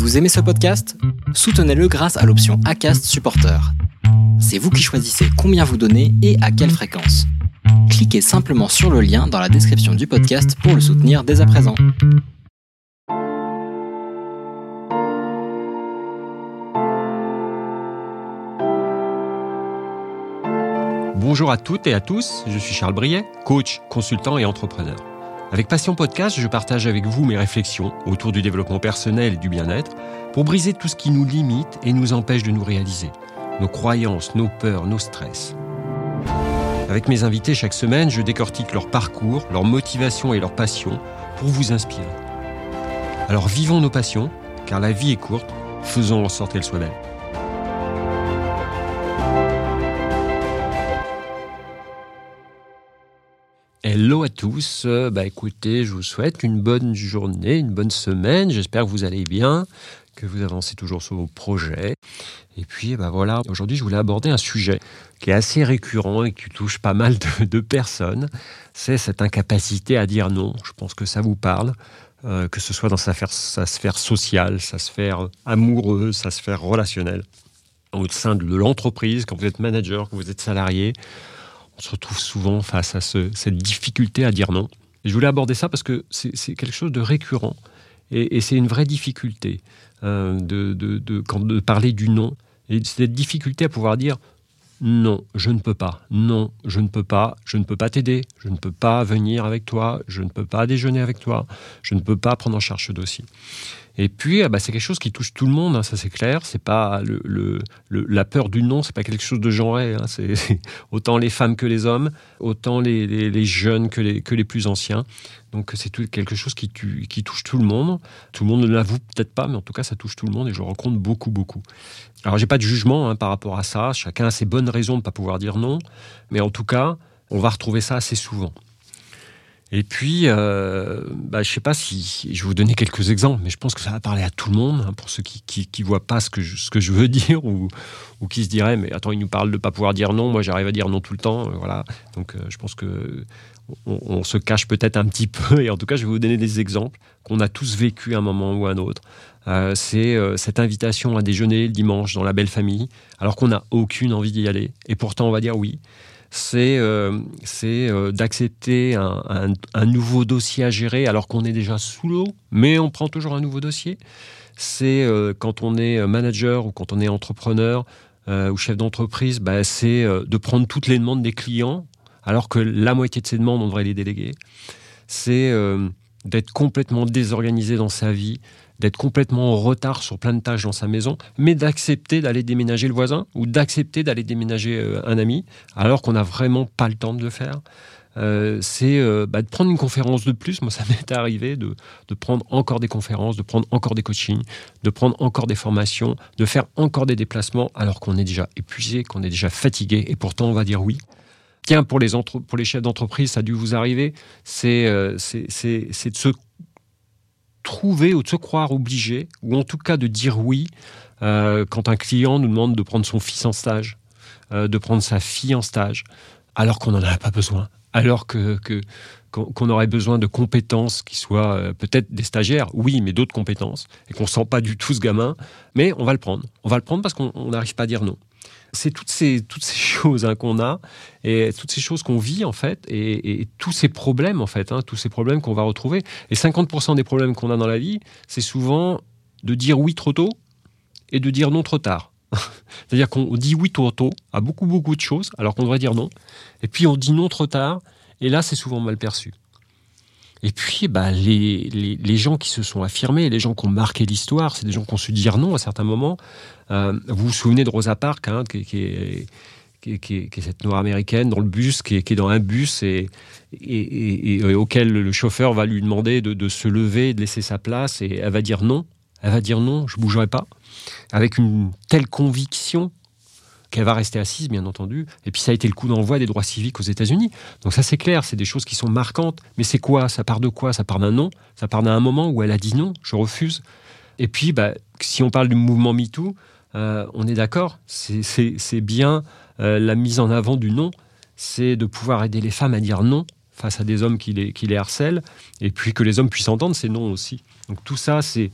Vous aimez ce podcast? Soutenez-le grâce à l'option ACAST Supporter. C'est vous qui choisissez combien vous donnez et à quelle fréquence. Cliquez simplement sur le lien dans la description du podcast pour le soutenir dès à présent. Bonjour à toutes et à tous, je suis Charles Briet, coach, consultant et entrepreneur. Avec Passion Podcast, je partage avec vous mes réflexions autour du développement personnel et du bien-être pour briser tout ce qui nous limite et nous empêche de nous réaliser, nos croyances, nos peurs, nos stress. Avec mes invités chaque semaine, je décortique leur parcours, leur motivation et leur passion pour vous inspirer. Alors vivons nos passions, car la vie est courte, faisons en sorte qu'elle soit belle. Hello à tous, euh, bah écoutez, je vous souhaite une bonne journée, une bonne semaine, j'espère que vous allez bien, que vous avancez toujours sur vos projets. Et puis bah voilà, aujourd'hui je voulais aborder un sujet qui est assez récurrent et qui touche pas mal de, personnes, c'est cette incapacité à dire non. Je pense que ça vous parle, euh, que ce soit dans sa, sa, sphère sociale, sa sphère amoureuse, sa sphère relationnelle, au sein de l'entreprise, quand vous êtes manager, quand vous êtes salarié on se retrouve souvent face à cette difficulté à dire non. Je voulais aborder ça parce que c'est quelque chose de récurrent et, c'est une vraie difficulté euh, de, de, parler du non. Et cette difficulté à pouvoir dire non, je ne peux pas, non, je ne peux pas, je ne peux pas t'aider, je ne peux pas venir avec toi, je ne peux pas déjeuner avec toi, je ne peux pas prendre en charge ce dossier. Et puis, ah bah, c'est quelque chose qui touche tout le monde, hein, ça c'est clair. C'est pas la peur du non, c'est pas quelque chose de genré. Hein. c'est autant les femmes que les hommes, autant les, jeunes que les, plus anciens. Donc c'est quelque chose qui, qui, touche tout le monde. Tout le monde ne l'avoue peut-être pas, mais en tout cas ça touche tout le monde et je rencontre beaucoup, beaucoup. Alors j'ai pas de jugement hein, par rapport à ça. Chacun a ses bonnes raisons de ne pas pouvoir dire non, mais en tout cas, on va retrouver ça assez souvent. Et puis, euh, bah, je sais pas si je vais vous donner quelques exemples, mais je pense que ça va parler à tout le monde, hein, pour ceux qui, qui, voient pas ce que je, veux dire ou, qui se diraient mais attends, il nous parle de pas pouvoir dire non, moi j'arrive à dire non tout le temps, euh, voilà. Donc, euh, je pense que on, se cache peut-être un petit peu, et en tout cas, je vais vous donner des exemples qu'on a tous vécu à un moment ou à un autre. C'est cette invitation à déjeuner le dimanche dans la belle famille, alors qu'on n'a aucune envie d'y aller, et pourtant on va dire oui c'est euh, euh, d'accepter un, nouveau dossier à gérer alors qu'on est déjà sous l'eau, mais on prend toujours un nouveau dossier. C'est euh, quand on est manager ou quand on est entrepreneur ou chef d'entreprise, bah, c'est de prendre toutes les demandes des clients alors que la moitié de ces demandes, on devrait les déléguer. C'est d'être complètement désorganisé dans sa vie, d'être complètement en retard sur plein de tâches dans sa maison, mais d'accepter d'aller déménager le voisin ou d'accepter d'aller déménager euh, un ami, alors qu'on n'a vraiment pas le temps de le faire. Euh, c'est euh, bah, de prendre une conférence de plus. Moi, ça m'est arrivé de, de, prendre encore des conférences, de prendre encore des coachings, de prendre encore des formations, de faire encore des déplacements, alors qu'on est déjà épuisé, qu'on est déjà fatigué, et pourtant on va dire oui. Tiens, pour les, chefs d'entreprise, ça a dû vous arriver, c'est de se trouver ou de se croire obligé, ou en tout cas de dire oui euh, quand un client nous demande de prendre son fils en stage, euh, de prendre sa fille en stage, alors qu'on n'en a pas besoin, alors qu'on aurait besoin de compétences qui soient euh, peut-être des stagiaires, oui, mais d'autres compétences, et qu'on sent pas du tout ce gamin, mais on va le prendre. On va le prendre parce qu'on n'arrive pas à dire non. C'est toutes ces, toutes ces choses hein, qu'on a et toutes ces choses qu'on vit en fait et, tous ces problèmes en fait, hein, tous ces problèmes qu'on va retrouver. Et 50% des problèmes qu'on a dans la vie, c'est souvent de dire oui trop tôt et de dire non trop tard. C'est-à-dire qu'on dit oui trop tôt à beaucoup beaucoup de choses alors qu'on devrait dire non. Et puis on dit non trop tard et là c'est souvent mal perçu. Et puis, bah, les, les, gens qui se sont affirmés, les gens qui ont marqué l'histoire, c'est des gens qui ont su dire non à certains moments. Euh, vous vous souvenez de Rosa Parks, hein, qui, est, qui, cette noire américaine dans le bus, qui est dans un bus et, et, et, auquel le chauffeur va lui demander de, de, se lever, de laisser sa place, et elle va dire non. Elle va dire non, je bougerai pas, avec une telle conviction qu'elle va rester assise, bien entendu. Et puis ça a été le coup d'envoi des droits civiques aux États-Unis. Donc ça c'est clair, c'est des choses qui sont marquantes. Mais c'est quoi? Ça part de quoi? Ça part d'un non? Ça part d'un moment où elle a dit non, je refuse. Et puis, bah, si on parle du mouvement MeToo, euh, on est d'accord, c'est bien euh, la mise en avant du non, c'est de pouvoir aider les femmes à dire non face à des hommes qui les, qui les harcèlent, et puis que les hommes puissent entendre ces non aussi. Donc tout ça, c'est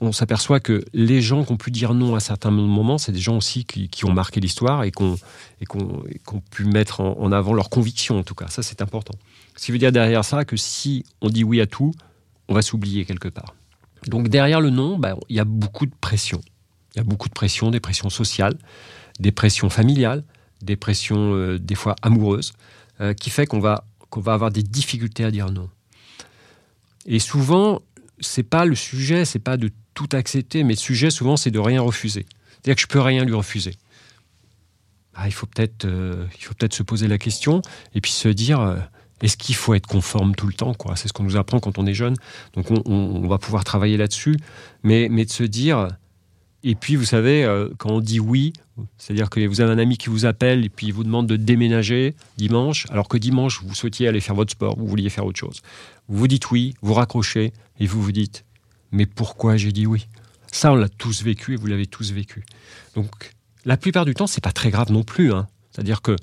on s'aperçoit que les gens qui ont pu dire non à certains moments, c'est des gens aussi qui, ont marqué l'histoire et qui ont, pu mettre en, avant leurs convictions, en tout cas. Ça, c'est important. Ce qui veut dire derrière ça que si on dit oui à tout, on va s'oublier quelque part. Donc derrière le non, bah, il y a beaucoup de pression. Il y a beaucoup de pression, des pressions sociales, des pressions familiales, des pressions euh, des fois amoureuses, euh, qui fait qu'on va, qu'on va avoir des difficultés à dire non. Et souvent, c'est pas le sujet, c'est pas de tout accepter, mais le sujet souvent c'est de rien refuser. C'est-à-dire que je peux rien lui refuser. Ah, il faut peut-être, euh, peut-être se poser la question et puis se dire, euh, est-ce qu'il faut être conforme tout le temps C'est ce qu'on nous apprend quand on est jeune. Donc on, va pouvoir travailler là-dessus, mais, mais de se dire. Et puis vous savez, euh, quand on dit oui, c'est-à-dire que vous avez un ami qui vous appelle et puis il vous demande de déménager dimanche, alors que dimanche vous souhaitiez aller faire votre sport, vous vouliez faire autre chose. Vous dites oui, vous raccrochez et vous vous dites mais pourquoi j'ai dit oui? Ça, on l'a tous vécu et vous l'avez tous vécu. Donc, la plupart du temps, c'est pas très grave non plus. Hein. C'est-à-dire que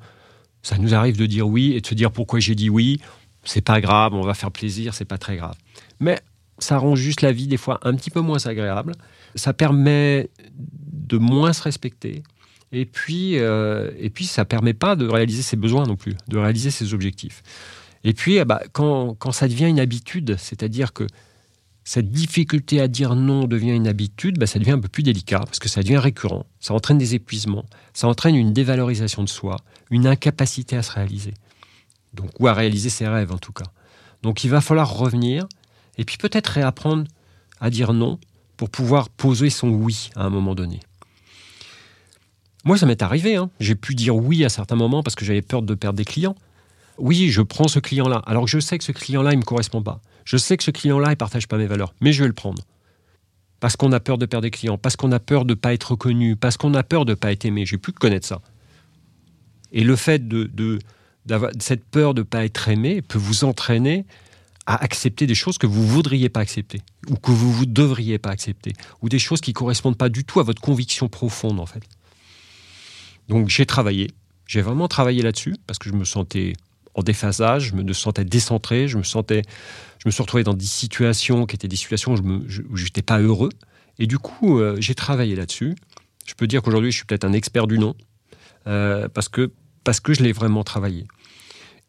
ça nous arrive de dire oui et de se dire pourquoi j'ai dit oui. C'est pas grave, on va faire plaisir, c'est pas très grave. Mais ça rend juste la vie des fois un petit peu moins agréable. Ça permet de moins se respecter. Et puis, euh, et puis ça permet pas de réaliser ses besoins non plus, de réaliser ses objectifs. Et puis, eh ben, quand, quand ça devient une habitude, c'est-à-dire que cette difficulté à dire non devient une habitude, bah, ça devient un peu plus délicat parce que ça devient récurrent. Ça entraîne des épuisements, ça entraîne une dévalorisation de soi, une incapacité à se réaliser. Donc, ou à réaliser ses rêves en tout cas. Donc il va falloir revenir et puis peut-être réapprendre à dire non pour pouvoir poser son oui à un moment donné. Moi, ça m'est arrivé. Hein. J'ai pu dire oui à certains moments parce que j'avais peur de perdre des clients. Oui, je prends ce client-là, alors que je sais que ce client-là, il ne me correspond pas. Je sais que ce client-là, il ne partage pas mes valeurs, mais je vais le prendre. Parce qu'on a peur de perdre des clients, parce qu'on a peur de ne pas être reconnu, parce qu'on a peur de ne pas être aimé. J'ai que connaître ça. Et le fait de, cette peur de ne pas être aimé peut vous entraîner à accepter des choses que vous voudriez pas accepter, ou que vous ne devriez pas accepter, ou des choses qui ne correspondent pas du tout à votre conviction profonde, en fait. Donc j'ai travaillé, j'ai vraiment travaillé là-dessus, parce que je me sentais en déphasage, je me sentais décentré, je me sentais, je me suis retrouvé dans des situations qui étaient des situations où je n'étais pas heureux. Et du coup, euh, j'ai travaillé là-dessus. Je peux dire qu'aujourd'hui, je suis peut-être un expert du non, euh, parce, que, parce que je l'ai vraiment travaillé.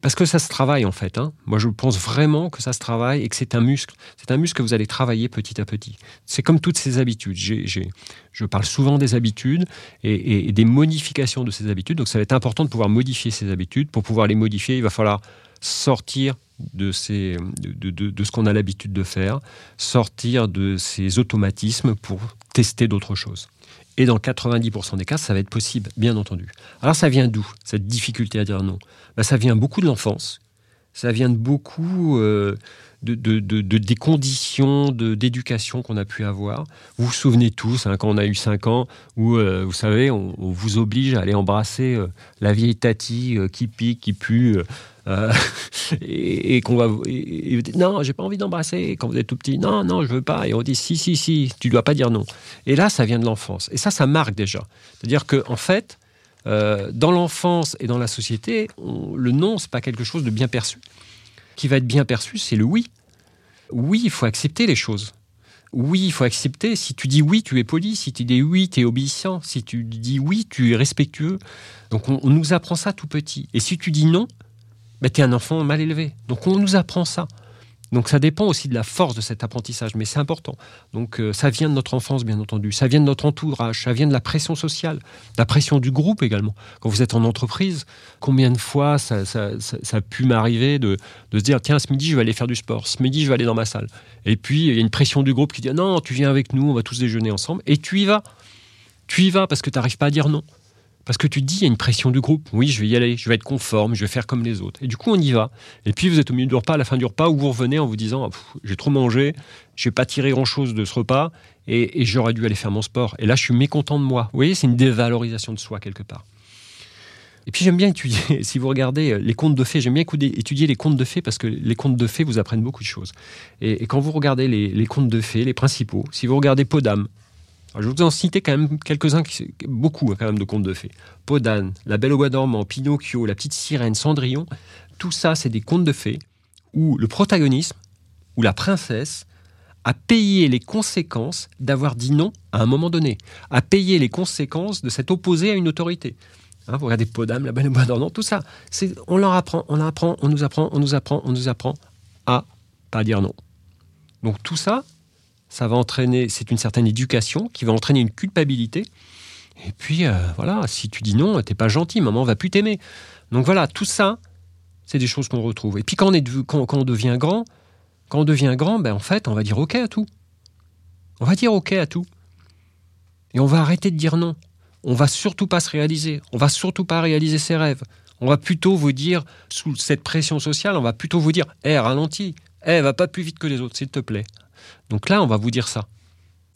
Parce que ça se travaille en fait. Hein. Moi, je pense vraiment que ça se travaille et que c'est un muscle. C'est un muscle que vous allez travailler petit à petit. C'est comme toutes ces habitudes. je parle souvent des habitudes et, des modifications de ces habitudes. Donc, ça va être important de pouvoir modifier ces habitudes. Pour pouvoir les modifier, il va falloir sortir de, ce qu'on a l'habitude de faire, sortir de ces automatismes pour tester d'autres choses. Et dans 90% des cas, ça va être possible, bien entendu. Alors ça vient d'où, cette difficulté à dire non? Ben, Ça vient beaucoup de l'enfance, ça vient de beaucoup euh, de, des conditions d'éducation qu'on a pu avoir. Vous vous souvenez tous, hein, quand on a eu 5 ans, où, euh, vous savez, on, vous oblige à aller embrasser euh, la vieille tati qui pique, qui pue, euh, et, qu'on va et, et, non j'ai pas envie d'embrasser quand vous êtes tout petit non non je veux pas et on dit si si si tu dois pas dire non et là ça vient de l'enfance et ça ça marque déjà c'est à dire que en fait euh, dans l'enfance et dans la société le non c'est pas quelque chose de bien perçu qui va être bien perçu c'est le oui oui il faut accepter les choses oui, il faut accepter. Si tu dis oui, tu es poli. Si tu dis oui, tu es obéissant. Si tu dis oui, tu es respectueux. Donc on, nous apprend ça tout petit. Et si tu dis non, ben, tu es un enfant mal élevé. Donc on nous apprend ça. Donc ça dépend aussi de la force de cet apprentissage, mais c'est important. Donc euh, ça vient de notre enfance, bien entendu, ça vient de notre entourage, ça vient de la pression sociale, la pression du groupe également. Quand vous êtes en entreprise, combien de fois ça, a pu m'arriver de, se dire, tiens, ce midi, je vais aller faire du sport, ce midi, je vais aller dans ma salle. Et puis, il y a une pression du groupe qui dit, non, tu viens avec nous, on va tous déjeuner ensemble, et tu y vas. Tu y vas parce que tu n'arrives pas à dire non. Parce que tu dis, il y a une pression du groupe. Oui, je vais y aller, je vais être conforme, je vais faire comme les autres. Et du coup, on y va. Et puis, vous êtes au milieu du repas, à la fin du repas, où vous revenez en vous disant, j'ai trop mangé, j'ai pas tiré grand-chose de ce repas, et, j'aurais dû aller faire mon sport. Et là, je suis mécontent de moi. Vous voyez, c'est une dévalorisation de soi quelque part. Et puis j'aime bien étudier, si vous regardez euh, les contes de fées, j'aime bien étudier les contes de fées parce que les contes de fées vous apprennent beaucoup de choses. Et, quand vous regardez les, les, contes de fées, les principaux, si vous regardez Podam, je vais vous en citer quand même quelques-uns, beaucoup hein, quand même de contes de fées. Podane, La Belle au Bois dormant, Pinocchio, La Petite Sirène, Cendrillon, tout ça, c'est des contes de fées où le protagonisme, ou la princesse, à payer les conséquences d'avoir dit non à un moment donné, à payer les conséquences de s'être opposé à une autorité. Hein, vous regardez Podam, la belle bois non, tout ça. On leur apprend, on apprend, on nous apprend, on nous apprend, on nous apprend à pas dire non. Donc tout ça, ça va entraîner, c'est une certaine éducation qui va entraîner une culpabilité. Et puis euh, voilà, si tu dis non, t'es pas gentil, maman va plus t'aimer. Donc voilà, tout ça, c'est des choses qu'on retrouve. Et puis quand on, est, quand, on devient grand, quand on devient grand, ben en fait, on va dire OK à tout. On va dire OK à tout. Et on va arrêter de dire non. On va surtout pas se réaliser. On va surtout pas réaliser ses rêves. On va plutôt vous dire, sous cette pression sociale, on va plutôt vous dire Hé, ralentis. Hé, va pas plus vite que les autres, s'il te plaît. Donc là, on va vous dire ça.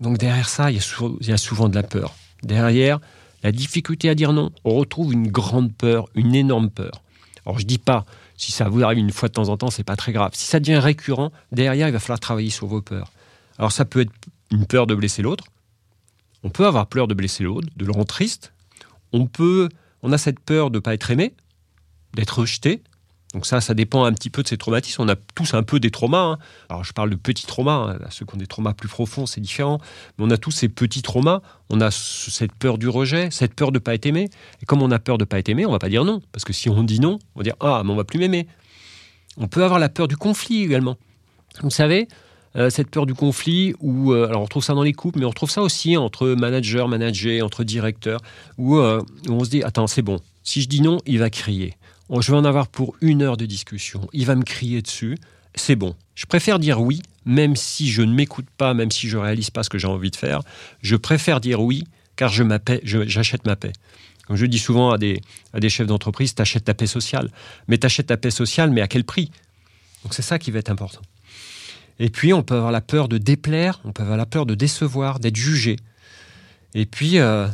Donc derrière ça, il y, a souvent, il y a souvent de la peur. Derrière la difficulté à dire non, on retrouve une grande peur, une énorme peur. Alors je dis pas, si ça vous arrive une fois de temps en temps, c'est pas très grave. Si ça devient récurrent, derrière, il va falloir travailler sur vos peurs. Alors ça peut être une peur de blesser l'autre. On peut avoir peur de blesser l'autre, de le rendre triste. On peut, on a cette peur de ne pas être aimé, d'être rejeté. Donc ça, ça dépend un petit peu de ces traumatismes. On a tous un peu des traumas. Hein. Alors je parle de petits traumas. Hein. Ceux qui ont des traumas plus profonds, c'est différent. Mais on a tous ces petits traumas. On a cette peur du rejet, cette peur de ne pas être aimé. Et comme on a peur de ne pas être aimé, on va pas dire non. Parce que si on dit non, on va dire ah, mais on va plus m'aimer. On peut avoir la peur du conflit également. Vous savez, euh, cette peur du conflit, où, euh, alors on trouve ça dans les couples, mais on trouve ça aussi entre manager, manager, entre directeurs, où, euh, où on se dit attends, c'est bon. Si je dis non, il va crier je vais en avoir pour une heure de discussion, il va me crier dessus, c'est bon. Je préfère dire oui, même si je ne m'écoute pas, même si je réalise pas ce que j'ai envie de faire. Je préfère dire oui, car je j'achète ma paix. Comme je dis souvent à des, à des chefs d'entreprise, t'achètes ta paix sociale. Mais t'achètes ta paix sociale, mais à quel prix? Donc c'est ça qui va être important. Et puis, on peut avoir la peur de déplaire, on peut avoir la peur de décevoir, d'être jugé. Et puis, euh,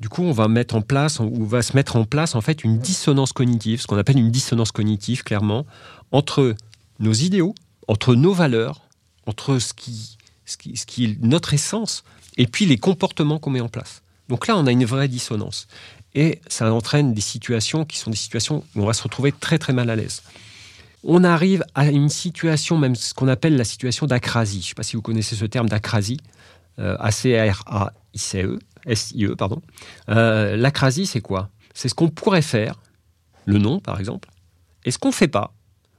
du coup, on va mettre en place, ou va se mettre en place en fait une dissonance cognitive, ce qu'on appelle une dissonance cognitive, clairement, entre nos idéaux, entre nos valeurs, entre ce qui, ce qui, ce qui est notre essence, et puis les comportements qu'on met en place. Donc là, on a une vraie dissonance. Et ça entraîne des situations qui sont des situations où on va se retrouver très très mal à l'aise. On arrive à une situation, même ce qu'on appelle la situation d'acrasie. Je ne sais pas si vous connaissez ce terme d'acrasie, euh, A-C-R-A-I-C-E. S-I-E, pardon. Euh, l'acrasie, c'est quoi? C'est ce qu'on pourrait faire, le non par exemple, et ce qu'on ne fait pas,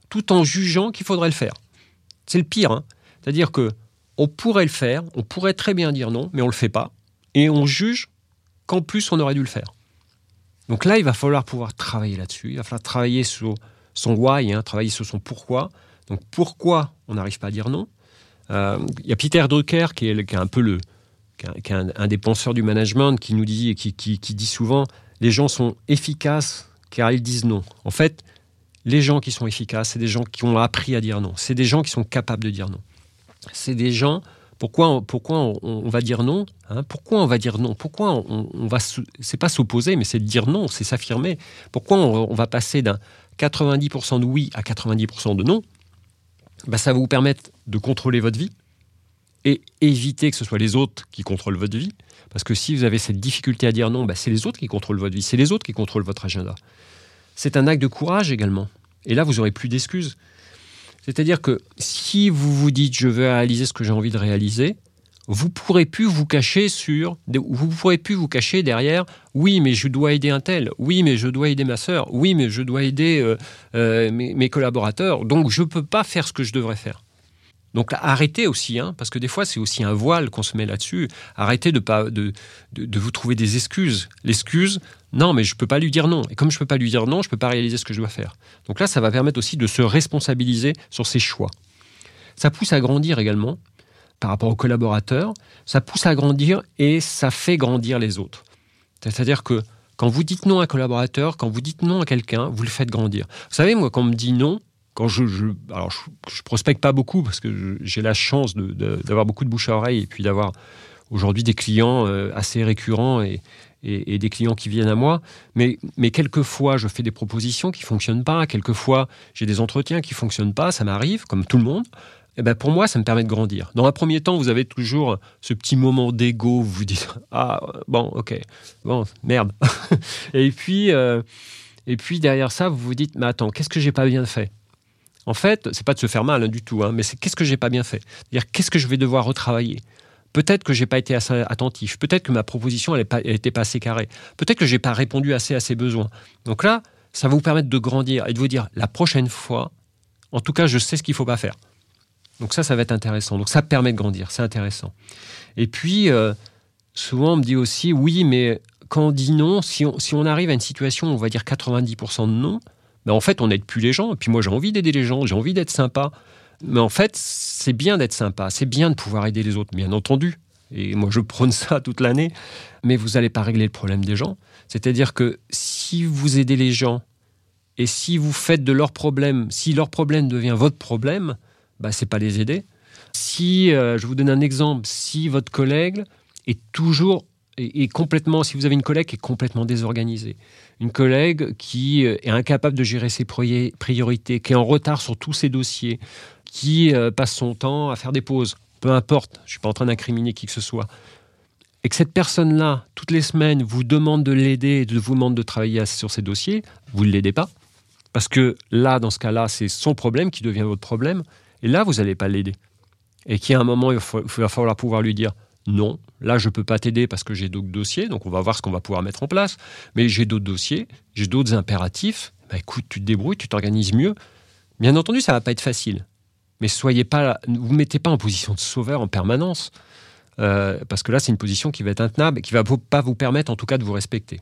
tout en jugeant qu'il faudrait le faire. C'est le pire. Hein. C'est-à-dire que on pourrait le faire, on pourrait très bien dire non, mais on ne le fait pas, et on juge qu'en plus on aurait dû le faire. Donc là, il va falloir pouvoir travailler là-dessus, il va falloir travailler sur son why, hein, travailler sur son pourquoi. Donc pourquoi on n'arrive pas à dire non? Euh, Il y a Peter Drucker qui est, qui est un peu le, qui un, des penseurs du management, qui nous dit, qui, qui, dit souvent, les gens sont efficaces car ils disent non. En fait, les gens qui sont efficaces, c'est des gens qui ont appris à dire non. C'est des gens qui sont capables de dire non. C'est des gens. Pourquoi, on, pourquoi on, va dire non hein? Pourquoi on va dire non? Pourquoi on, va C'est pas s'opposer, mais c'est dire non, c'est s'affirmer. Pourquoi on, va passer d'un 90% de oui à 90% de non? Bah, Ça va vous permettre de contrôler votre vie, et éviter que ce soit les autres qui contrôlent votre vie. Parce que si vous avez cette difficulté à dire non, bah, c'est les autres qui contrôlent votre vie, c'est les autres qui contrôlent votre agenda. C'est un acte de courage également. Et là, vous n'aurez plus d'excuses. C'est-à-dire que si vous vous dites je veux réaliser ce que j'ai envie de réaliser, vous pourrez plus vous cacher sur, vous pourrez plus vous cacher derrière. Oui, mais je dois aider un tel. Oui, mais je dois aider ma sœur. Oui, mais je dois aider euh, euh, mes, mes, collaborateurs. Donc je ne peux pas faire ce que je devrais faire. Donc arrêtez aussi, hein, parce que des fois c'est aussi un voile qu'on se met là-dessus. Arrêtez de, pas, de, de, vous trouver des excuses. L'excuse, non, mais je ne peux pas lui dire non. Et comme je ne peux pas lui dire non, je ne peux pas réaliser ce que je dois faire. Donc là, ça va permettre aussi de se responsabiliser sur ses choix. Ça pousse à grandir également par rapport aux collaborateurs. Ça pousse à grandir et ça fait grandir les autres. C'est-à-dire que quand vous dites non à un collaborateur, quand vous dites non à quelqu'un, vous le faites grandir. Vous savez, moi, quand on me dit non, quand je, alors je, prospecte pas beaucoup parce que j'ai la chance d'avoir beaucoup de bouche à oreille et puis d'avoir aujourd'hui des clients euh, assez récurrents et, et, des clients qui viennent à moi. Mais, mais quelquefois, je fais des propositions qui fonctionnent pas. Quelquefois, j'ai des entretiens qui fonctionnent pas. Ça m'arrive, comme tout le monde. Et eh ben pour moi, ça me permet de grandir. Dans un premier temps, vous avez toujours ce petit moment d'ego. Vous vous dites ah bon, ok, bon merde. et puis euh, et puis derrière ça, vous vous dites mais attends, qu'est-ce que j'ai pas bien fait? En fait, c'est pas de se faire mal hein, du tout, hein, mais c'est qu'est-ce que j'ai pas bien fait? Dire qu'est-ce que je vais devoir retravailler? Peut-être que j'ai pas été assez attentif. Peut-être que ma proposition n'était pas, assez carrée. Peut-être que j'ai pas répondu assez à ses besoins. Donc là, ça va vous permettre de grandir et de vous dire la prochaine fois, en tout cas, je sais ce qu'il faut pas faire. Donc ça, ça va être intéressant. Donc ça permet de grandir, c'est intéressant. Et puis, euh, souvent, on me dit aussi, oui, mais quand on dit non, si on, si on arrive à une situation, on va dire 90% de non, ben en fait, on n'aide plus les gens. Et puis moi, j'ai envie d'aider les gens, j'ai envie d'être sympa. Mais en fait, c'est bien d'être sympa, c'est bien de pouvoir aider les autres, bien entendu. Et moi, je prône ça toute l'année. Mais vous n'allez pas régler le problème des gens. C'est-à-dire que si vous aidez les gens et si vous faites de leurs problèmes, si leur problème devient votre problème, bah, c'est pas les aider. Si, euh, je vous donne un exemple, si votre collègue est toujours est, complètement, si vous avez une collègue qui est complètement désorganisée, une collègue qui euh, est incapable de gérer ses priorités, qui est en retard sur tous ses dossiers, qui euh, passe son temps à faire des pauses, peu importe, je ne suis pas en train d'incriminer qui que ce soit, et que cette personne-là, toutes les semaines, vous demande de l'aider et de vous demande de travailler sur ses dossiers, vous ne l'aidez pas. Parce que là, dans ce cas-là, c'est son problème qui devient votre problème. Et là, vous n'allez pas l'aider. Et qu'il y a un moment, il va falloir pouvoir lui dire non, là, je ne peux pas t'aider parce que j'ai d'autres dossiers. Donc, on va voir ce qu'on va pouvoir mettre en place. Mais j'ai d'autres dossiers, j'ai d'autres impératifs. Bah, écoute, tu te débrouilles, tu t'organises mieux. Bien entendu, ça ne va pas être facile mais soyez pas, vous mettez pas en position de sauveur en permanence, euh, parce que là, c'est une position qui va être intenable et qui va pas vous permettre, en tout cas, de vous respecter.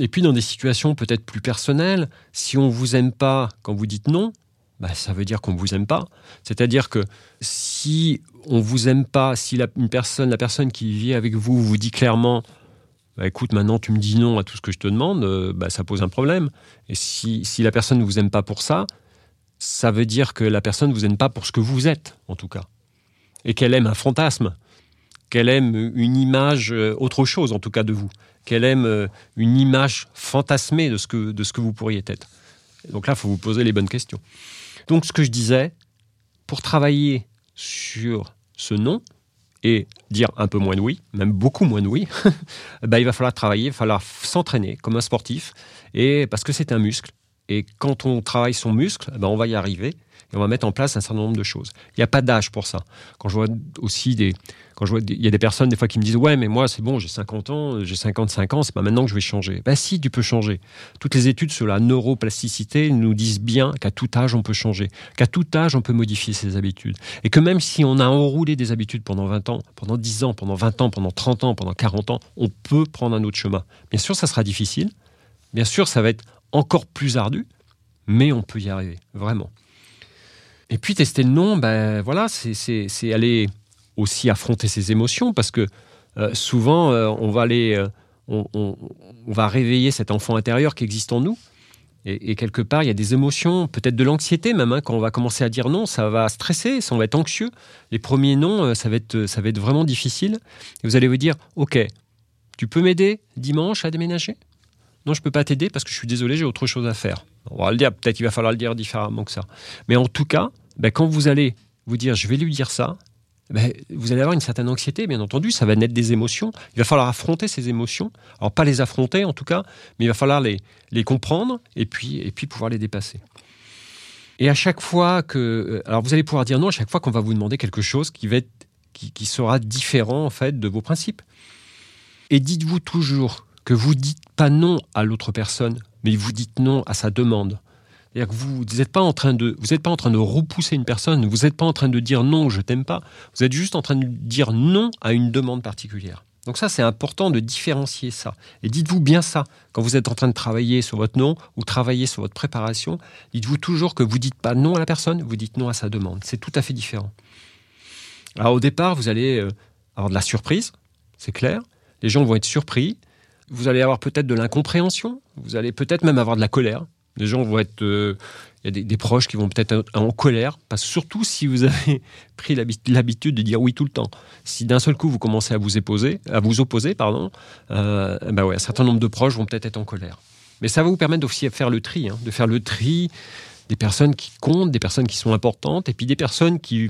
Et puis, dans des situations peut-être plus personnelles, si on vous aime pas quand vous dites non, bah, ça veut dire qu'on vous aime pas. C'est-à-dire que si on vous aime pas, si la, une personne, la personne qui vit avec vous vous dit clairement bah, écoute, maintenant tu me dis non à tout ce que je te demande, euh, bah, ça pose un problème. Et si, si la personne ne vous aime pas pour ça, ça veut dire que la personne ne vous aime pas pour ce que vous êtes, en tout cas. Et qu'elle aime un fantasme, qu'elle aime une image, euh, autre chose, en tout cas, de vous. Qu'elle aime euh, une image fantasmée de ce que, de ce que vous pourriez être. Donc là, il faut vous poser les bonnes questions. Donc, ce que je disais, pour travailler sur ce non et dire un peu moins de oui, même beaucoup moins de oui, bah, il va falloir travailler, il va falloir s'entraîner comme un sportif, et parce que c'est un muscle, et quand on travaille son muscle, ben on va y arriver et on va mettre en place un certain nombre de choses. Il n'y a pas d'âge pour ça. Quand je vois aussi des, quand je vois, il y a des personnes des fois qui me disent ouais mais moi c'est bon j'ai 50 ans, j'ai 55 ans, c'est pas maintenant que je vais changer. Ben si tu peux changer. Toutes les études sur la neuroplasticité nous disent bien qu'à tout âge on peut changer, qu'à tout âge on peut modifier ses habitudes et que même si on a enroulé des habitudes pendant 20 ans, pendant 10 ans, pendant 20 ans, pendant 30 ans, pendant 40 ans, on peut prendre un autre chemin. Bien sûr ça sera difficile. Bien sûr, ça va être encore plus ardu, mais on peut y arriver, vraiment. Et puis tester le non, ben voilà, c'est aller aussi affronter ses émotions parce que euh, souvent euh, on va aller, euh, on, va réveiller cet enfant intérieur qui existe en nous. Et, quelque part, il y a des émotions, peut-être de l'anxiété même. Hein, quand on va commencer à dire non, ça va stresser, ça va être anxieux. Les premiers non, ça va être, ça va être vraiment difficile. Et vous allez vous dire, ok, tu peux m'aider dimanche à déménager? Non, je peux pas t'aider parce que je suis désolé, j'ai autre chose à faire. On va le dire, peut-être qu'il va falloir le dire différemment que ça. Mais en tout cas, ben, quand vous allez vous dire, je vais lui dire ça, ben, vous allez avoir une certaine anxiété, bien entendu, ça va naître des émotions. Il va falloir affronter ces émotions. Alors, pas les affronter en tout cas, mais il va falloir les, les comprendre et puis, et puis pouvoir les dépasser. Et à chaque fois que. Euh, alors, vous allez pouvoir dire non à chaque fois qu'on va vous demander quelque chose qui, va être, qui, qui sera différent en fait de vos principes. Et dites-vous toujours que vous dites pas non à l'autre personne, mais vous dites non à sa demande. C'est-à-dire que vous n'êtes pas en train de, vous pas en train de repousser une personne, vous n'êtes pas en train de dire non, je t'aime pas. Vous êtes juste en train de dire non à une demande particulière. Donc ça, c'est important de différencier ça. Et dites-vous bien ça quand vous êtes en train de travailler sur votre non ou travailler sur votre préparation. Dites-vous toujours que vous dites pas non à la personne, vous dites non à sa demande. C'est tout à fait différent. Alors au départ, vous allez euh, avoir de la surprise, c'est clair. Les gens vont être surpris vous allez avoir peut-être de l'incompréhension, vous allez peut-être même avoir de la colère. Les gens vont être. Euh, il y a des, proches qui vont peut-être être en colère, parce surtout si vous avez pris l'habitude de dire oui tout le temps. Si d'un seul coup vous commencez à vous opposer, à vous opposer, pardon, euh, ben ouais, un certain nombre de proches vont peut-être être en colère. Mais ça va vous permettre aussi de faire le tri, hein, de faire le tri des personnes qui comptent, des personnes qui sont importantes, et puis des personnes qui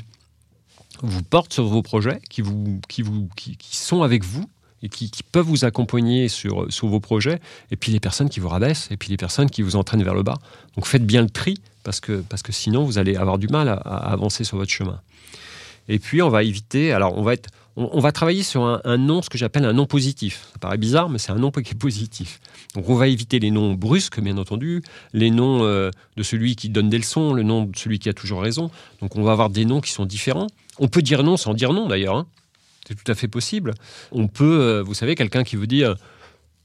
vous portent sur vos projets, qui, vous, qui, vous, qui sont avec vous, et qui, peuvent vous accompagner sur, vos projets, et puis les personnes qui vous rabaissent, et puis les personnes qui vous entraînent vers le bas. Donc faites bien le tri, parce que, parce que sinon vous allez avoir du mal à, avancer sur votre chemin. Et puis on va éviter, alors on va être, on, va travailler sur un, nom, ce que j'appelle un nom positif. Ça paraît bizarre, mais c'est un nom qui est positif. Donc on va éviter les noms brusques, bien entendu, les noms euh, de celui qui donne des leçons, le nom de celui qui a toujours raison. Donc on va avoir des noms qui sont différents. On peut dire non sans dire non d'ailleurs. Hein. C'est tout à fait possible. On peut, euh, vous savez, quelqu'un qui vous dit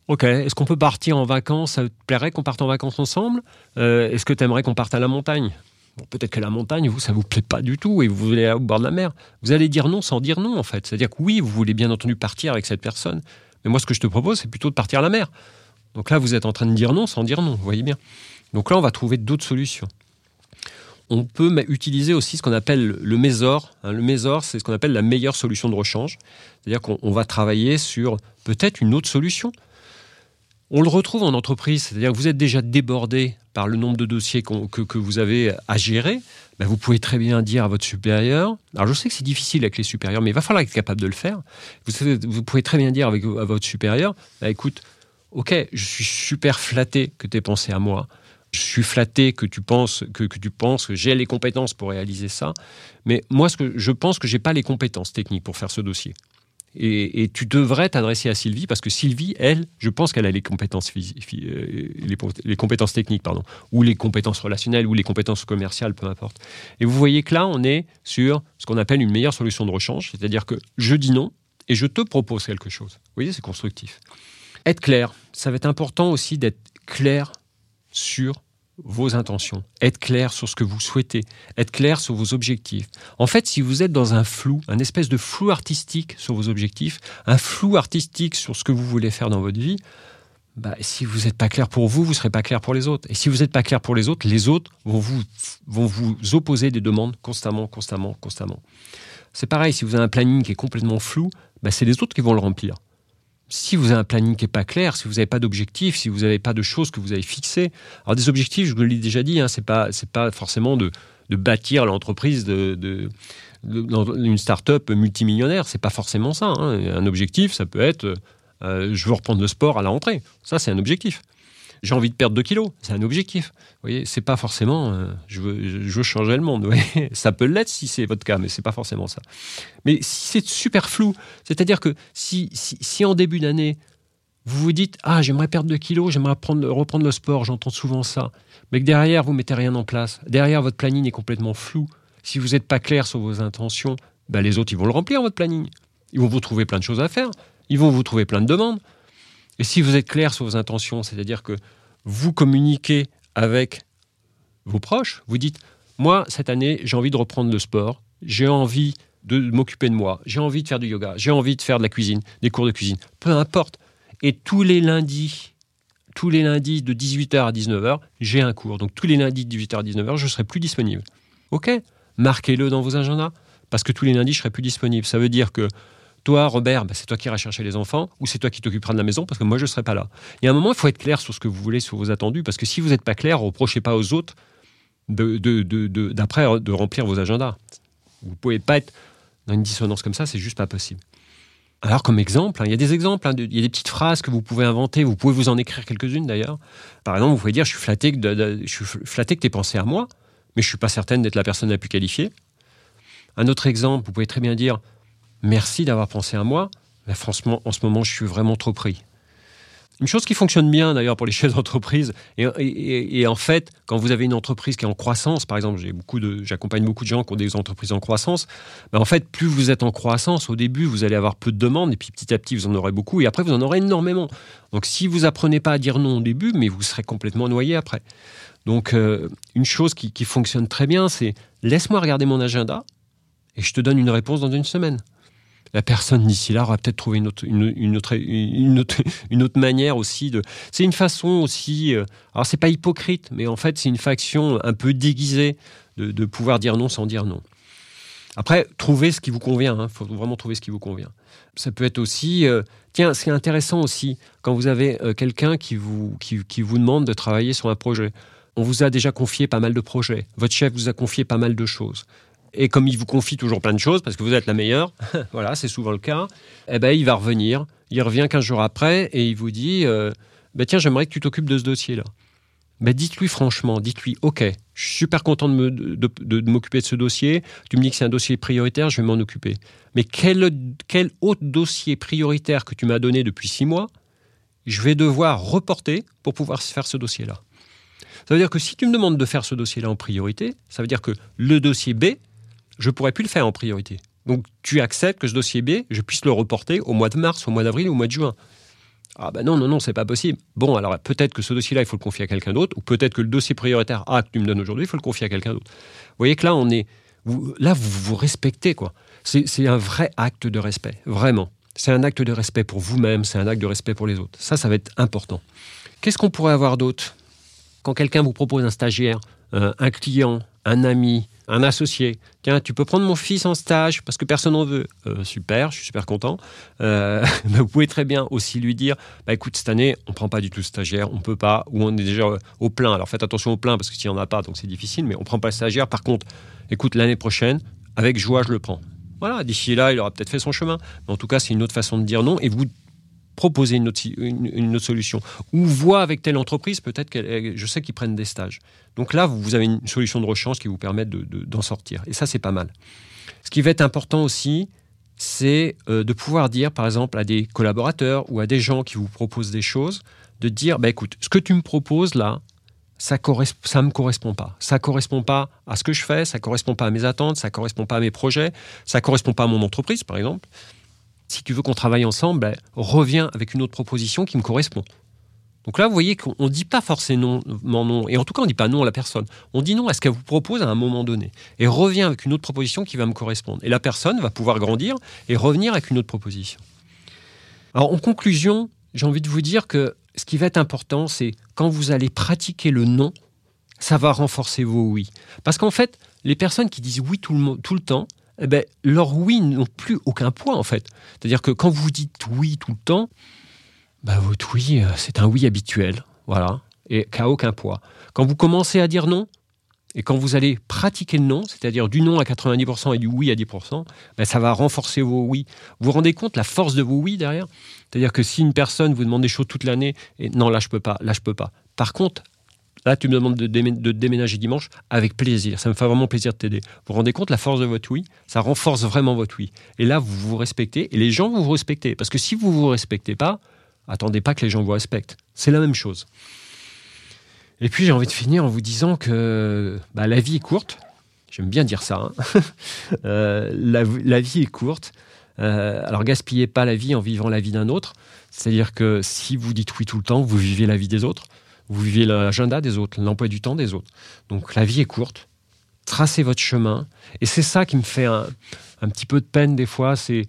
Ok, est-ce qu'on peut partir en vacances? Ça te plairait qu'on parte en vacances ensemble? Euh, Est-ce que tu aimerais qu'on parte à la montagne? Peut-être que la montagne, vous, ça vous plaît pas du tout et vous voulez aller au bord de la mer. Vous allez dire non sans dire non, en fait. C'est-à-dire que oui, vous voulez bien entendu partir avec cette personne. Mais moi, ce que je te propose, c'est plutôt de partir à la mer. Donc là, vous êtes en train de dire non sans dire non, vous voyez bien. Donc là, on va trouver d'autres solutions. On peut utiliser aussi ce qu'on appelle le mésor. Hein, le mésor, c'est ce qu'on appelle la meilleure solution de rechange. C'est-à-dire qu'on va travailler sur peut-être une autre solution. On le retrouve en entreprise, c'est-à-dire que vous êtes déjà débordé par le nombre de dossiers que, vous avez à gérer. Ben, vous pouvez très bien dire à votre supérieur, alors je sais que c'est difficile avec les supérieurs, mais il va falloir être capable de le faire. Vous, pouvez très bien dire avec, à votre supérieur, ben, écoute, ok, je suis super flatté que tu aies pensé à moi. Je suis flatté que tu penses que, que tu penses que j'ai les compétences pour réaliser ça, mais moi, ce que je pense que j'ai pas les compétences techniques pour faire ce dossier. Et, tu devrais t'adresser à Sylvie parce que Sylvie, elle, je pense qu'elle a les compétences, euh, les, compétences techniques, pardon, ou les compétences relationnelles, ou les compétences commerciales, peu importe. Et vous voyez que là, on est sur ce qu'on appelle une meilleure solution de rechange, c'est-à-dire que je dis non et je te propose quelque chose. Vous voyez, c'est constructif. Être clair, ça va être important aussi d'être clair sur vos intentions, être clair sur ce que vous souhaitez, être clair sur vos objectifs. En fait, si vous êtes dans un flou, un espèce de flou artistique sur vos objectifs, un flou artistique sur ce que vous voulez faire dans votre vie, bah, si vous n'êtes pas clair pour vous, vous ne serez pas clair pour les autres. Et si vous n'êtes pas clair pour les autres, les autres vont vous, vont vous opposer des demandes constamment, constamment, constamment. C'est pareil, si vous avez un planning qui est complètement flou, bah, c'est les autres qui vont le remplir si vous avez un planning qui n'est pas clair, si vous n'avez pas d'objectifs, si vous n'avez pas de choses que vous avez fixées, alors des objectifs, je vous l'ai déjà dit, hein, pas c'est pas forcément de, de bâtir l'entreprise de, de, une start-up multimillionnaire, c'est pas forcément ça. Hein. Un objectif, ça peut être euh, je veux reprendre le sport à la rentrée, ça c'est un objectif j'ai envie de perdre 2 kilos. C'est un objectif. Vous voyez, c'est pas forcément euh, je, veux, changer le monde. Ça peut l'être si c'est votre cas, mais c'est pas forcément ça. Mais si c'est super flou, c'est-à-dire que si, si, en début d'année, vous vous dites Ah, j'aimerais perdre 2 kilos, j'aimerais reprendre le sport, j'entends souvent ça, mais que derrière, vous mettez rien en place, derrière, votre planning est complètement flou. Si vous n'êtes pas clair sur vos intentions, ben les autres, ils vont le remplir, votre planning. Ils vont vous trouver plein de choses à faire. Ils vont vous trouver plein de demandes. Et si vous êtes clair sur vos intentions, c'est-à-dire que vous communiquez avec vos proches, vous dites, moi, cette année, j'ai envie de reprendre le sport, j'ai envie de m'occuper de moi, j'ai envie de faire du yoga, j'ai envie de faire de la cuisine, des cours de cuisine, peu importe. Et tous les lundis, tous les lundis de 18h à 19h, j'ai un cours. Donc tous les lundis de 18h à 19h, je serai plus disponible. OK? Marquez-le dans vos agendas, parce que tous les lundis, je serai plus disponible. Ça veut dire que toi, Robert, bah, c'est toi qui iras chercher les enfants, ou c'est toi qui t'occuperas de la maison, parce que moi, je ne serai pas là. Il y a un moment, il faut être clair sur ce que vous voulez, sur vos attendus, parce que si vous n'êtes pas clair, reprochez pas aux autres d'après de, de, remplir vos agendas. Vous ne pouvez pas être dans une dissonance comme ça, c'est juste pas possible. Alors, comme exemple, hein, il y a des exemples, hein, il y a des petites phrases que vous pouvez inventer, vous pouvez vous en écrire quelques-unes d'ailleurs. Par exemple, vous pouvez dire Je suis flatté que, je suis flatté que tu aies pensé à moi, mais je ne suis pas certaine d'être la personne la plus qualifiée. Un autre exemple, vous pouvez très bien dire merci d'avoir pensé à moi. Franchement, en ce moment, je suis vraiment trop pris. Une chose qui fonctionne bien d'ailleurs pour les chefs d'entreprise, et, en fait, quand vous avez une entreprise qui est en croissance, par exemple, j'ai beaucoup j'accompagne beaucoup de gens qui ont des entreprises en croissance. Ben en fait, plus vous êtes en croissance, au début, vous allez avoir peu de demandes, et puis petit à petit, vous en aurez beaucoup, et après, vous en aurez énormément. Donc, si vous apprenez pas à dire non au début, mais vous serez complètement noyé après. Donc, euh, une chose qui fonctionne très bien, c'est laisse-moi regarder mon agenda, et je te donne une réponse dans une semaine la personne d'ici là aura peut-être trouvé une autre, une, autre, une, autre, manière aussi de. C'est une façon aussi. Euh, alors, c'est pas hypocrite, mais en fait, c'est une faction un peu déguisée de, pouvoir dire non sans dire non. Après, trouvez ce qui vous convient. Il hein. faut vraiment trouver ce qui vous convient. Ça peut être aussi. Euh, tiens, c'est intéressant aussi quand vous avez euh, quelqu'un qui vous, qui, qui vous demande de travailler sur un projet. On vous a déjà confié pas mal de projets. Votre chef vous a confié pas mal de choses. Et comme il vous confie toujours plein de choses, parce que vous êtes la meilleure, voilà, c'est souvent le cas, eh ben, il va revenir il revient 15 jours après et il vous dit euh, bah, Tiens, j'aimerais que tu t'occupes de ce dossier-là. Bah, dites-lui franchement, dites-lui Ok, je suis super content de, m'occuper de, ce dossier. Tu me dis que c'est un dossier prioritaire, je vais m'en occuper. Mais quel, quel autre dossier prioritaire que tu m'as donné depuis six mois, je vais devoir reporter pour pouvoir faire ce dossier-là? Ça veut dire que si tu me demandes de faire ce dossier-là en priorité, ça veut dire que le dossier B, je ne pourrais plus le faire en priorité. Donc tu acceptes que ce dossier B, je puisse le reporter au mois de mars, au mois d'avril au mois de juin. Ah ben non, non, non, c'est pas possible. Bon, alors peut-être que ce dossier-là, il faut le confier à quelqu'un d'autre, ou peut-être que le dossier prioritaire A que tu me donnes aujourd'hui, il faut le confier à quelqu'un d'autre. Vous voyez que là, on est, là, vous vous respectez, quoi. C'est un vrai acte de respect, vraiment. C'est un acte de respect pour vous-même, c'est un acte de respect pour les autres. Ça, ça va être important. Qu'est-ce qu'on pourrait avoir d'autre? Quand quelqu'un vous propose un stagiaire, un client, un ami, un associé. Tiens, tu peux prendre mon fils en stage parce que personne n'en veut. Euh, super, je suis super content. Euh, vous pouvez très bien aussi lui dire, bah écoute, cette année, on prend pas du tout stagiaire, on peut pas, ou on est déjà au plein. Alors faites attention au plein parce que s'il n'y en a pas, donc c'est difficile, mais on prend pas stagiaire. Par contre, écoute, l'année prochaine, avec joie, je le prends. Voilà, d'ici là, il aura peut-être fait son chemin. Mais en tout cas, c'est une autre façon de dire non. Et vous proposer une autre, solution. Ou voit avec telle entreprise, peut-être que je sais qu'ils prennent des stages. Donc là, vous, avez une solution de rechange qui vous permet d'en de, sortir. Et ça, c'est pas mal. Ce qui va être important aussi, c'est euh, de pouvoir dire, par exemple, à des collaborateurs ou à des gens qui vous proposent des choses, de dire, bah, écoute, ce que tu me proposes là, ça ne me correspond pas. Ça correspond pas à ce que je fais, ça correspond pas à mes attentes, ça correspond pas à mes projets, ça correspond pas à mon entreprise, par exemple si tu veux qu'on travaille ensemble, ben, reviens avec une autre proposition qui me correspond. Donc là, vous voyez qu'on ne dit pas forcément non, et en tout cas, on ne dit pas non à la personne. On dit non à ce qu'elle vous propose à un moment donné, et revient avec une autre proposition qui va me correspondre. Et la personne va pouvoir grandir et revenir avec une autre proposition. Alors, en conclusion, j'ai envie de vous dire que ce qui va être important, c'est quand vous allez pratiquer le non, ça va renforcer vos oui. Parce qu'en fait, les personnes qui disent oui tout le temps, eh ben, leurs oui n'ont plus aucun poids en fait. C'est-à-dire que quand vous dites oui tout le temps, bah, votre oui, euh, c'est un oui habituel, voilà, et qui n'a aucun poids. Quand vous commencez à dire non, et quand vous allez pratiquer le non, c'est-à-dire du non à 90% et du oui à 10%, ben ça va renforcer vos oui. Vous vous rendez compte la force de vos oui derrière? C'est-à-dire que si une personne vous demande des choses toute l'année, et non, là je peux pas, là je peux pas. Par contre, Là, tu me demandes de, déménager dimanche avec plaisir. Ça me fait vraiment plaisir de t'aider. Vous vous rendez compte la force de votre oui Ça renforce vraiment votre oui. Et là, vous vous respectez et les gens vous respectez. Parce que si vous vous respectez pas, attendez pas que les gens vous respectent. C'est la même chose. Et puis, j'ai envie de finir en vous disant que bah, la vie est courte. J'aime bien dire ça. Hein. Euh, la, vie est courte. Euh, alors, gaspillez pas la vie en vivant la vie d'un autre. C'est-à-dire que si vous dites oui tout le temps, vous vivez la vie des autres. Vous vivez l'agenda des autres, l'emploi du temps des autres. Donc la vie est courte. Tracez votre chemin. Et c'est ça qui me fait un, petit peu de peine des fois. C'est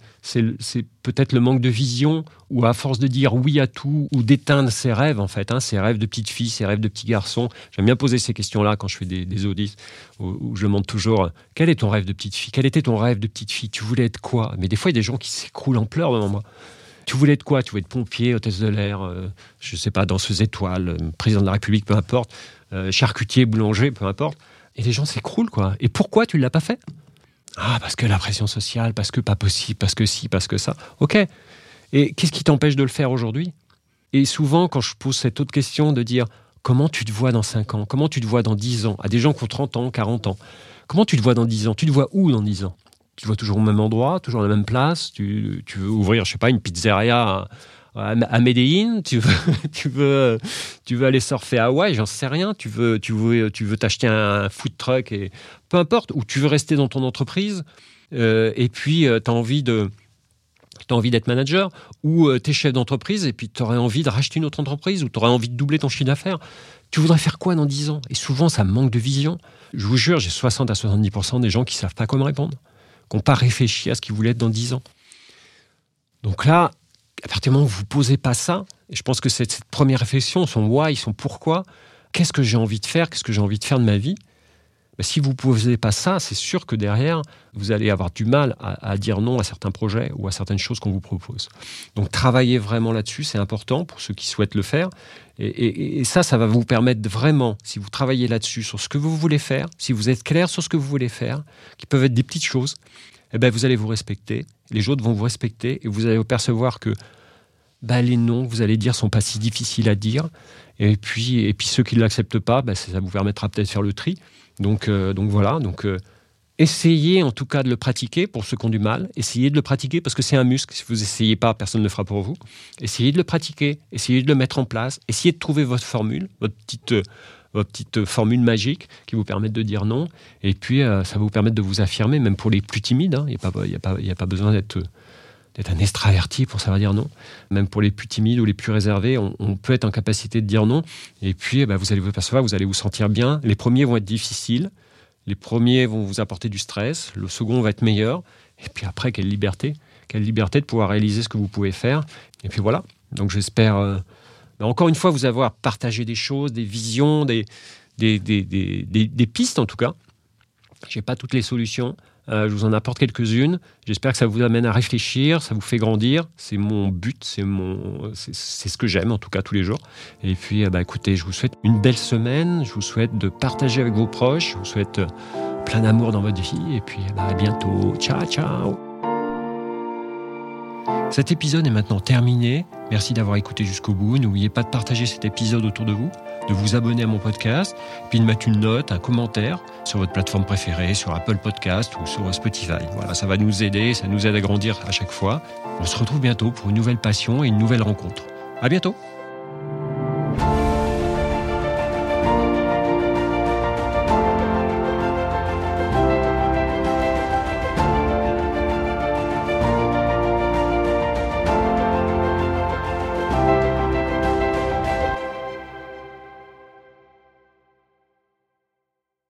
peut-être le manque de vision ou à force de dire oui à tout ou d'éteindre ses rêves, en fait, hein, ses rêves de petite fille, ses rêves de petit garçon. J'aime bien poser ces questions-là quand je fais des, audits où, je demande toujours quel est ton rêve de petite fille? Quel était ton rêve de petite fille? Tu voulais être quoi Mais des fois, il y a des gens qui s'écroulent en pleurs devant moi. Tu voulais être quoi? Tu voulais être pompier, hôtesse de l'air, euh, je ne sais pas, danseuse étoile, euh, président de la République, peu importe, euh, charcutier, boulanger, peu importe. Et les gens s'écroulent, quoi. Et pourquoi tu ne l'as pas fait? Ah, parce que la pression sociale, parce que pas possible, parce que si, parce que ça. Ok. Et qu'est-ce qui t'empêche de le faire aujourd'hui? Et souvent, quand je pose cette autre question de dire comment tu te vois dans 5 ans, comment tu te vois dans 10 ans, à des gens qui ont 30 ans, 40 ans, comment tu te vois dans 10 ans? Tu te vois où dans 10 ans? Tu vois toujours au même endroit, toujours à la même place. Tu, veux ouvrir, je sais pas, une pizzeria à, à. Tu veux, tu veux, aller surfer à Hawaï, j'en sais rien. Tu veux, tu veux, tu veux t'acheter un food truck et peu importe. Ou tu veux rester dans ton entreprise. Euh, et puis euh, tu as envie de tu envie d'être manager ou euh, tu es chef d'entreprise et puis tu aurais envie de racheter une autre entreprise ou tu aurais envie de doubler ton chiffre d'affaires. Tu voudrais faire quoi dans 10 ans? Et souvent, ça manque de vision. Je vous jure, j'ai 60 à 70% des gens qui savent pas comment répondre qui n'ont pas réfléchi à ce qu'ils voulaient être dans 10 ans. Donc là, à partir du moment où vous ne posez pas ça, et je pense que cette, cette première réflexion, son why, son pourquoi, qu'est-ce que j'ai envie de faire, qu'est-ce que j'ai envie de faire de ma vie, ben, si vous ne posez pas ça, c'est sûr que derrière, vous allez avoir du mal à, dire non à certains projets ou à certaines choses qu'on vous propose. Donc travaillez vraiment là-dessus, c'est important pour ceux qui souhaitent le faire. Et, ça, ça va vous permettre vraiment, si vous travaillez là-dessus, sur ce que vous voulez faire, si vous êtes clair sur ce que vous voulez faire, qui peuvent être des petites choses, eh ben vous allez vous respecter, les autres vont vous respecter, et vous allez percevoir que bah, les noms vous allez dire sont pas si difficiles à dire. Et puis, et puis ceux qui ne l'acceptent pas, bah, ça vous permettra peut-être de faire le tri. Donc, euh, donc voilà. Donc, euh, essayez en tout cas de le pratiquer pour ceux qui ont du mal. Essayez de le pratiquer parce que c'est un muscle. Si vous essayez pas, personne ne le fera pour vous. Essayez de le pratiquer. Essayez de le mettre en place. Essayez de trouver votre formule, votre petite, euh, petite formule magique qui vous permette de dire non. Et puis, ça va vous permettre de vous affirmer, même pour les plus timides. Hein. Il n'y a, pas, a, pas, besoin d'être un extraverti pour savoir dire non. Même pour les plus timides ou les plus réservés, on, peut être en capacité de dire non. Et puis, eh ben, vous allez vous apercevoir, vous allez vous sentir bien. Les premiers vont être difficiles. Les premiers vont vous apporter du stress. Le second va être meilleur. Et puis après, quelle liberté. Quelle liberté de pouvoir réaliser ce que vous pouvez faire. Et puis voilà. Donc j'espère, euh, ben, encore une fois, vous avoir partagé des choses, des visions, des, des, des, des pistes en tout cas. Je n'ai pas toutes les solutions. Euh, je vous en apporte quelques-unes. J'espère que ça vous amène à réfléchir, ça vous fait grandir. C'est mon but, c'est mon, c'est ce que j'aime en tout cas tous les jours. Et puis, euh, bah, écoutez, je vous souhaite une belle semaine. Je vous souhaite de partager avec vos proches. Je vous souhaite euh, plein d'amour dans votre vie. Et puis, bah, à bientôt. Ciao, ciao. Cet épisode est maintenant terminé. Merci d'avoir écouté jusqu'au bout. N'oubliez pas de partager cet épisode autour de vous, de vous abonner à mon podcast, puis de mettre une note, un commentaire sur votre plateforme préférée, sur Apple Podcast ou sur Spotify. Voilà, ça va nous aider, ça nous aide à grandir à chaque fois. On se retrouve bientôt pour une nouvelle passion et une nouvelle rencontre. À bientôt!